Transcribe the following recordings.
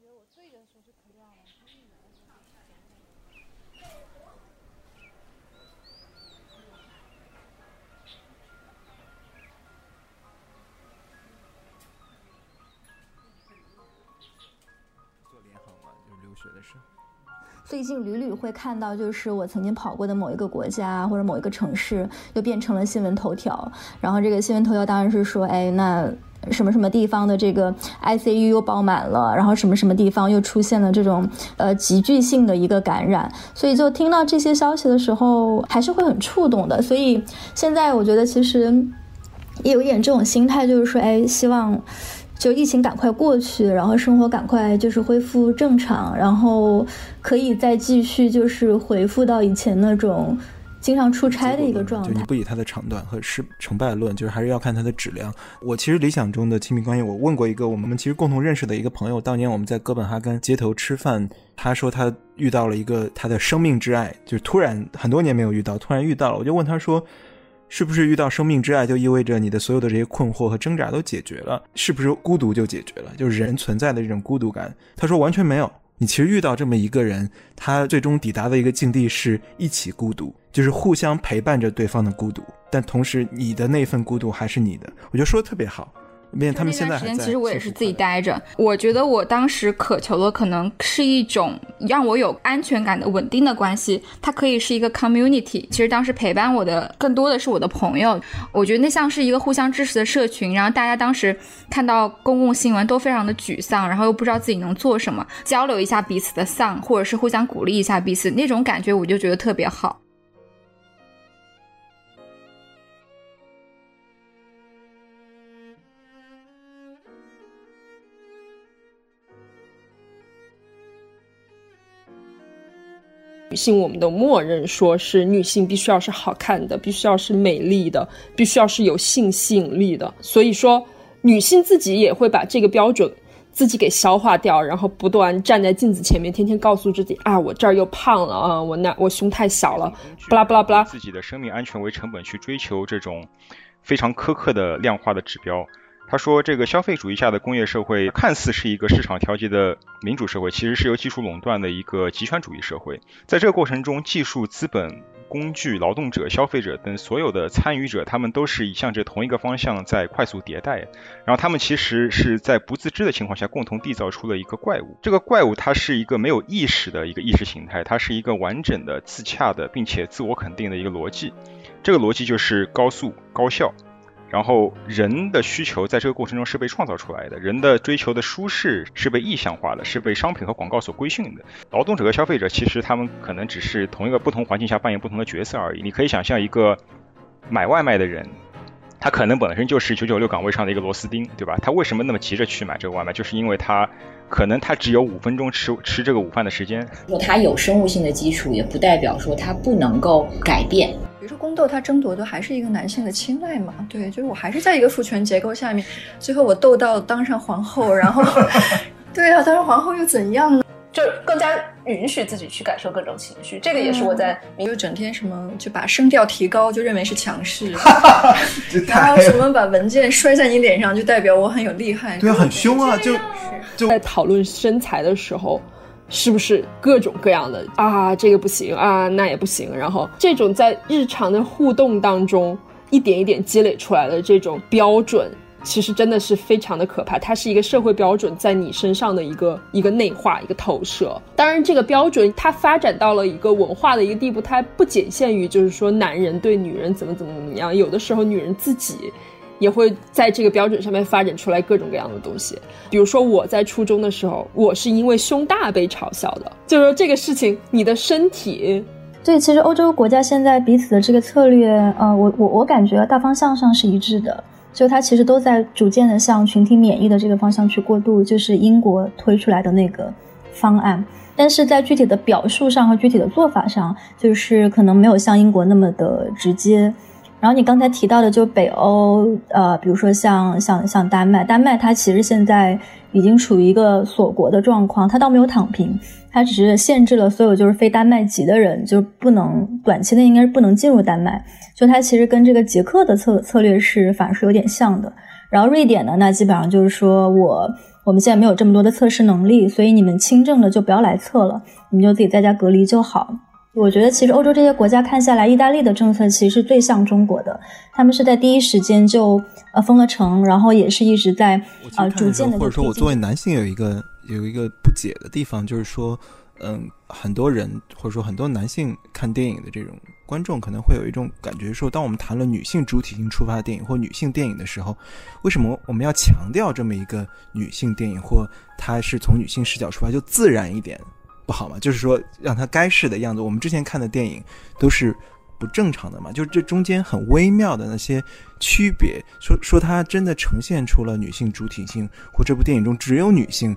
觉我醉的时候是嗑掉了，做联航嘛，就是留学的事。最近屡屡会看到，就是我曾经跑过的某一个国家或者某一个城市，又变成了新闻头条。然后这个新闻头条当然是说，哎，那什么什么地方的这个 ICU 又爆满了，然后什么什么地方又出现了这种呃急剧性的一个感染。所以就听到这些消息的时候，还是会很触动的。所以现在我觉得其实也有一点这种心态，就是说，哎，希望。就疫情赶快过去，然后生活赶快就是恢复正常，然后可以再继续就是回复到以前那种经常出差的一个状态。就你不以它的长短和失成败论，就是还是要看它的质量。我其实理想中的亲密关系，我问过一个我们其实共同认识的一个朋友，当年我们在哥本哈根街头吃饭，他说他遇到了一个他的生命之爱，就是突然很多年没有遇到，突然遇到了，我就问他说。是不是遇到生命之爱就意味着你的所有的这些困惑和挣扎都解决了？是不是孤独就解决了？就是人存在的这种孤独感？他说完全没有。你其实遇到这么一个人，他最终抵达的一个境地是一起孤独，就是互相陪伴着对方的孤独，但同时你的那份孤独还是你的。我觉得说的特别好。他们现在时间其实我也是自己待着。我觉得我当时渴求的可能是一种让我有安全感的稳定的关系，它可以是一个 community。其实当时陪伴我的更多的是我的朋友，我觉得那像是一个互相支持的社群。然后大家当时看到公共新闻都非常的沮丧，然后又不知道自己能做什么，交流一下彼此的丧，或者是互相鼓励一下彼此，那种感觉我就觉得特别好。性，我们都默认说是女性必须要是好看的，必须要是美丽的，必须要是有性吸引力的。所以说，女性自己也会把这个标准自己给消化掉，然后不断站在镜子前面，天天告诉自己啊，我这儿又胖了啊，我那我胸太小了，不拉不拉不拉。自己的生命安全为成本去追求这种非常苛刻的量化的指标。他说：“这个消费主义下的工业社会看似是一个市场调节的民主社会，其实是由技术垄断的一个极权主义社会。在这个过程中，技术、资本、工具、劳动者、消费者等所有的参与者，他们都是向着同一个方向在快速迭代。然后，他们其实是在不自知的情况下共同缔造出了一个怪物。这个怪物它是一个没有意识的一个意识形态，它是一个完整的、自洽的，并且自我肯定的一个逻辑。这个逻辑就是高速、高效。”然后人的需求在这个过程中是被创造出来的，人的追求的舒适是被意象化的，是被商品和广告所规训的。劳动者和消费者其实他们可能只是同一个不同环境下扮演不同的角色而已。你可以想象一个买外卖的人，他可能本身就是九九六岗位上的一个螺丝钉，对吧？他为什么那么急着去买这个外卖？就是因为他可能他只有五分钟吃吃这个午饭的时间。说他有生物性的基础，也不代表说他不能够改变。说宫斗，它争夺的还是一个男性的青睐嘛？对，就是我还是在一个父权结构下面，最后我斗到当上皇后，然后，对啊，当上皇后又怎样呢？就更加允许自己去感受各种情绪，这个也是我在，就整天什么就把声调提高，就认为是强势，然后什么把文件摔在你脸上，就代表我很有厉害，对啊，很凶啊，就就在讨论身材的时候。是不是各种各样的啊？这个不行啊，那也不行。然后这种在日常的互动当中一点一点积累出来的这种标准，其实真的是非常的可怕。它是一个社会标准在你身上的一个一个内化、一个投射。当然，这个标准它发展到了一个文化的一个地步，它不仅限于就是说男人对女人怎么怎么怎么样，有的时候女人自己。也会在这个标准上面发展出来各种各样的东西，比如说我在初中的时候，我是因为胸大被嘲笑的，就是说这个事情，你的身体，对，其实欧洲国家现在彼此的这个策略，呃，我我我感觉大方向上是一致的，就它其实都在逐渐的向群体免疫的这个方向去过渡，就是英国推出来的那个方案，但是在具体的表述上和具体的做法上，就是可能没有像英国那么的直接。然后你刚才提到的，就北欧，呃，比如说像像像丹麦，丹麦它其实现在已经处于一个锁国的状况，它倒没有躺平，它只是限制了所有就是非丹麦籍的人，就不能短期内应该是不能进入丹麦。就它其实跟这个捷克的策策略是反而是有点像的。然后瑞典呢，那基本上就是说我。我们现在没有这么多的测试能力，所以你们轻症的就不要来测了，你们就自己在家隔离就好。我觉得其实欧洲这些国家看下来，意大利的政策其实是最像中国的，他们是在第一时间就呃封了城，然后也是一直在呃逐渐的。或者说我作为男性有一个有一个不解的地方，就是说，嗯，很多人或者说很多男性看电影的这种观众可能会有一种感觉，说当我们谈论女性主体性出发的电影或女性电影的时候，为什么我们要强调这么一个女性电影或它是从女性视角出发就自然一点？不好嘛？就是说，让他该是的样子。我们之前看的电影都是不正常的嘛？就是这中间很微妙的那些区别，说说它真的呈现出了女性主体性，或这部电影中只有女性，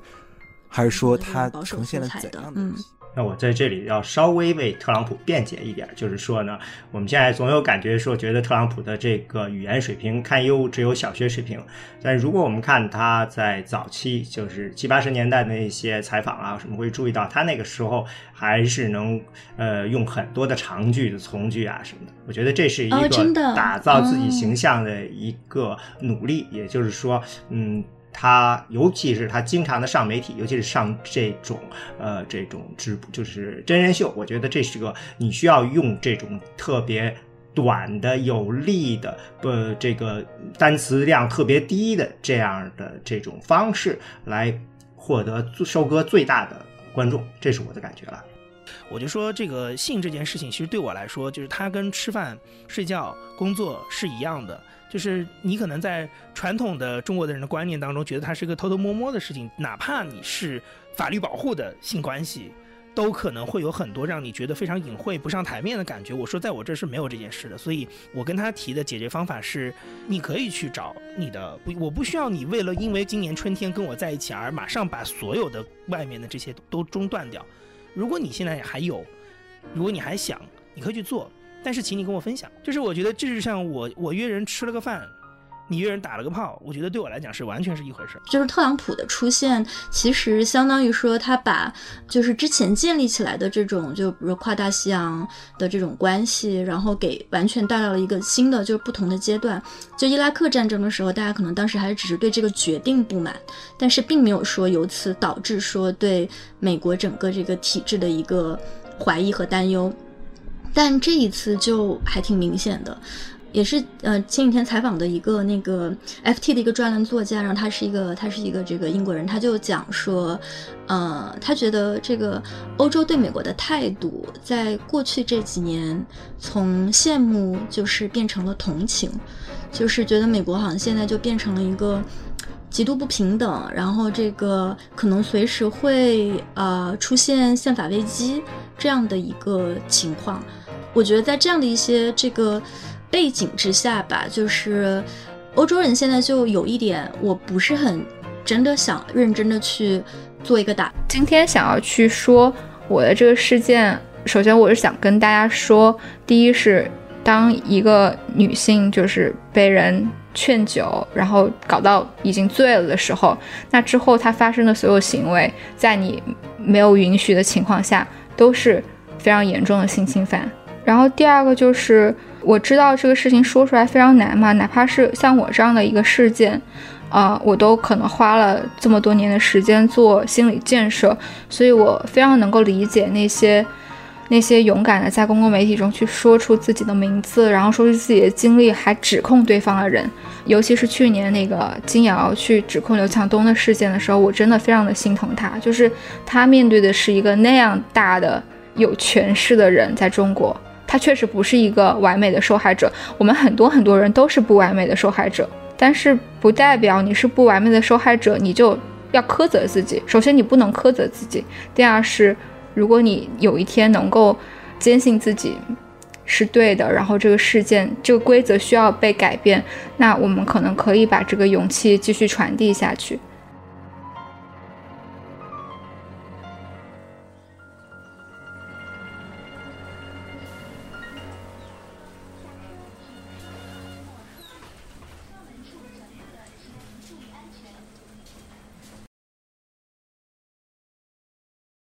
还是说它呈现了怎样的东西？那我在这里要稍微为特朗普辩解一点，就是说呢，我们现在总有感觉说，觉得特朗普的这个语言水平堪忧，只有小学水平。但如果我们看他在早期，就是七八十年代的那些采访啊，什么会注意到他那个时候还是能呃用很多的长句的从句啊什么的。我觉得这是一个打造自己形象的一个努力，也就是说，嗯。他尤其是他经常的上媒体，尤其是上这种呃这种直就是真人秀，我觉得这是个你需要用这种特别短的有力的不这个单词量特别低的这样的这种方式来获得收割最大的观众，这是我的感觉了。我就说这个性这件事情，其实对我来说，就是它跟吃饭、睡觉、工作是一样的。就是你可能在传统的中国的人的观念当中，觉得它是一个偷偷摸摸的事情，哪怕你是法律保护的性关系，都可能会有很多让你觉得非常隐晦、不上台面的感觉。我说在我这是没有这件事的，所以我跟他提的解决方法是，你可以去找你的，不，我不需要你为了因为今年春天跟我在一起而马上把所有的外面的这些都中断掉。如果你现在还有，如果你还想，你可以去做。但是，请你跟我分享，就是我觉得这就像我我约人吃了个饭，你一个人打了个炮，我觉得对我来讲是完全是一回事。就是特朗普的出现，其实相当于说他把就是之前建立起来的这种，就比如跨大西洋的这种关系，然后给完全带到了一个新的就是不同的阶段。就伊拉克战争的时候，大家可能当时还只是对这个决定不满，但是并没有说由此导致说对美国整个这个体制的一个怀疑和担忧。但这一次就还挺明显的，也是呃前几天采访的一个那个 FT 的一个专栏作家，然后他是一个他是一个这个英国人，他就讲说，呃，他觉得这个欧洲对美国的态度，在过去这几年从羡慕就是变成了同情，就是觉得美国好像现在就变成了一个极度不平等，然后这个可能随时会呃出现宪法危机这样的一个情况。我觉得在这样的一些这个背景之下吧，就是欧洲人现在就有一点，我不是很真的想认真的去做一个打。今天想要去说我的这个事件，首先我是想跟大家说，第一是当一个女性就是被人劝酒，然后搞到已经醉了的时候，那之后她发生的所有行为，在你没有允许的情况下，都是非常严重的性侵犯。然后第二个就是，我知道这个事情说出来非常难嘛，哪怕是像我这样的一个事件，啊，我都可能花了这么多年的时间做心理建设，所以我非常能够理解那些那些勇敢的在公共媒体中去说出自己的名字，然后说出自己的经历，还指控对方的人，尤其是去年那个金瑶去指控刘强东的事件的时候，我真的非常的心疼他，就是他面对的是一个那样大的有权势的人，在中国。他确实不是一个完美的受害者，我们很多很多人都是不完美的受害者，但是不代表你是不完美的受害者，你就要苛责自己。首先，你不能苛责自己；第二是，如果你有一天能够坚信自己是对的，然后这个事件、这个规则需要被改变，那我们可能可以把这个勇气继续传递下去。